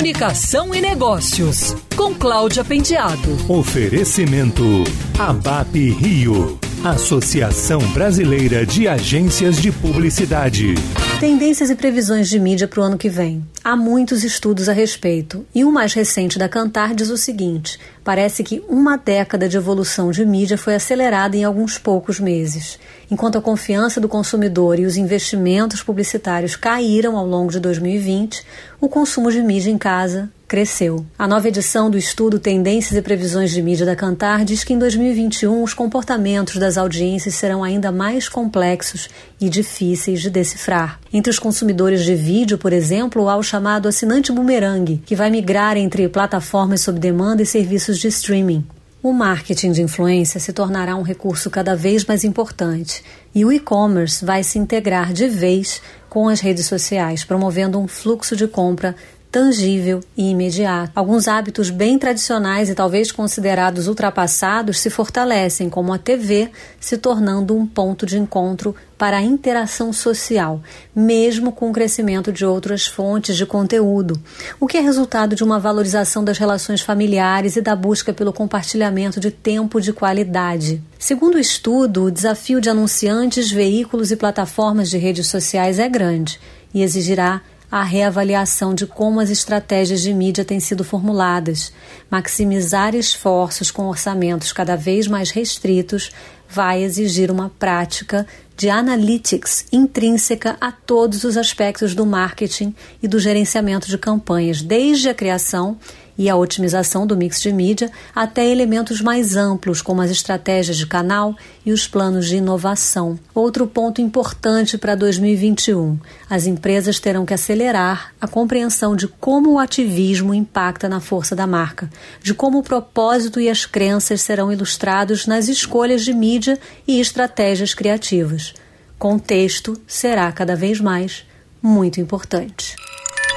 Comunicação e Negócios, com Cláudia Pendiado. Oferecimento ABAP Rio, Associação Brasileira de Agências de Publicidade. Tendências e previsões de mídia para o ano que vem. Há muitos estudos a respeito, e um mais recente da Cantar diz o seguinte: parece que uma década de evolução de mídia foi acelerada em alguns poucos meses. Enquanto a confiança do consumidor e os investimentos publicitários caíram ao longo de 2020, o consumo de mídia em casa cresceu. A nova edição do estudo Tendências e Previsões de Mídia da Cantar diz que em 2021 os comportamentos das audiências serão ainda mais complexos e difíceis de decifrar. Entre os consumidores de vídeo, por exemplo, há o chamado assinante bumerangue, que vai migrar entre plataformas sob demanda e serviços de streaming. O marketing de influência se tornará um recurso cada vez mais importante e o e-commerce vai se integrar de vez com as redes sociais, promovendo um fluxo de compra tangível e imediato. Alguns hábitos bem tradicionais e talvez considerados ultrapassados se fortalecem, como a TV se tornando um ponto de encontro para a interação social, mesmo com o crescimento de outras fontes de conteúdo, o que é resultado de uma valorização das relações familiares e da busca pelo compartilhamento de tempo de qualidade. Segundo o estudo, o desafio de anunciantes, veículos e plataformas de redes sociais é grande e exigirá a reavaliação de como as estratégias de mídia têm sido formuladas. Maximizar esforços com orçamentos cada vez mais restritos vai exigir uma prática de analytics intrínseca a todos os aspectos do marketing e do gerenciamento de campanhas, desde a criação e a otimização do mix de mídia até elementos mais amplos, como as estratégias de canal e os planos de inovação. Outro ponto importante para 2021: as empresas terão que acelerar a compreensão de como o ativismo impacta na força da marca, de como o propósito e as crenças serão ilustrados nas escolhas de mídia e estratégias criativas. Contexto será cada vez mais muito importante.